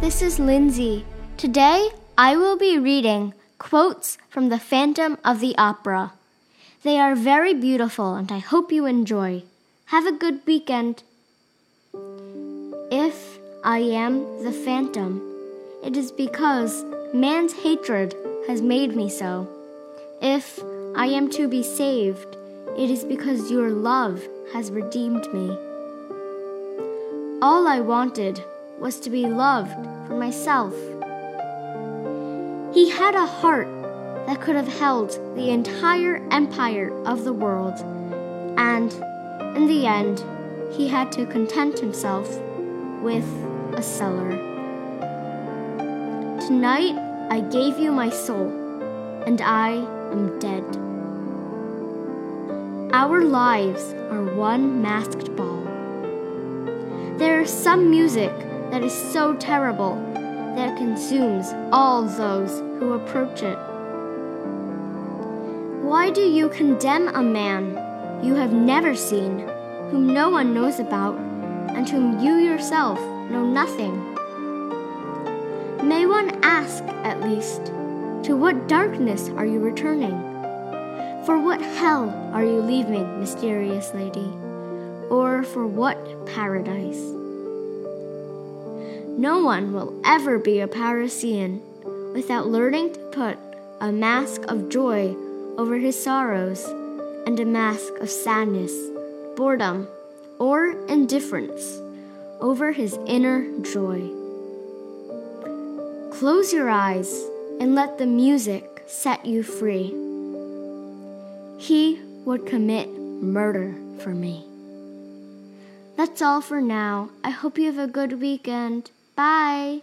this is Lindsay. Today I will be reading quotes from The Phantom of the Opera. They are very beautiful and I hope you enjoy. Have a good weekend. If I am the phantom, it is because man's hatred has made me so. If I am to be saved, it is because your love has redeemed me. All I wanted was to be loved for myself. He had a heart that could have held the entire empire of the world, and in the end, he had to content himself with a cellar. Tonight, I gave you my soul, and I am dead. Our lives are one masked ball. There is some music that is so terrible that it consumes all those who approach it. Why do you condemn a man you have never seen, whom no one knows about, and whom you yourself know nothing? May one ask, at least, to what darkness are you returning? For what hell are you leaving, mysterious lady? Or for what paradise? No one will ever be a Parisian without learning to put a mask of joy over his sorrows and a mask of sadness, boredom, or indifference over his inner joy. Close your eyes and let the music set you free. He would commit murder for me. That's all for now. I hope you have a good weekend. Bye.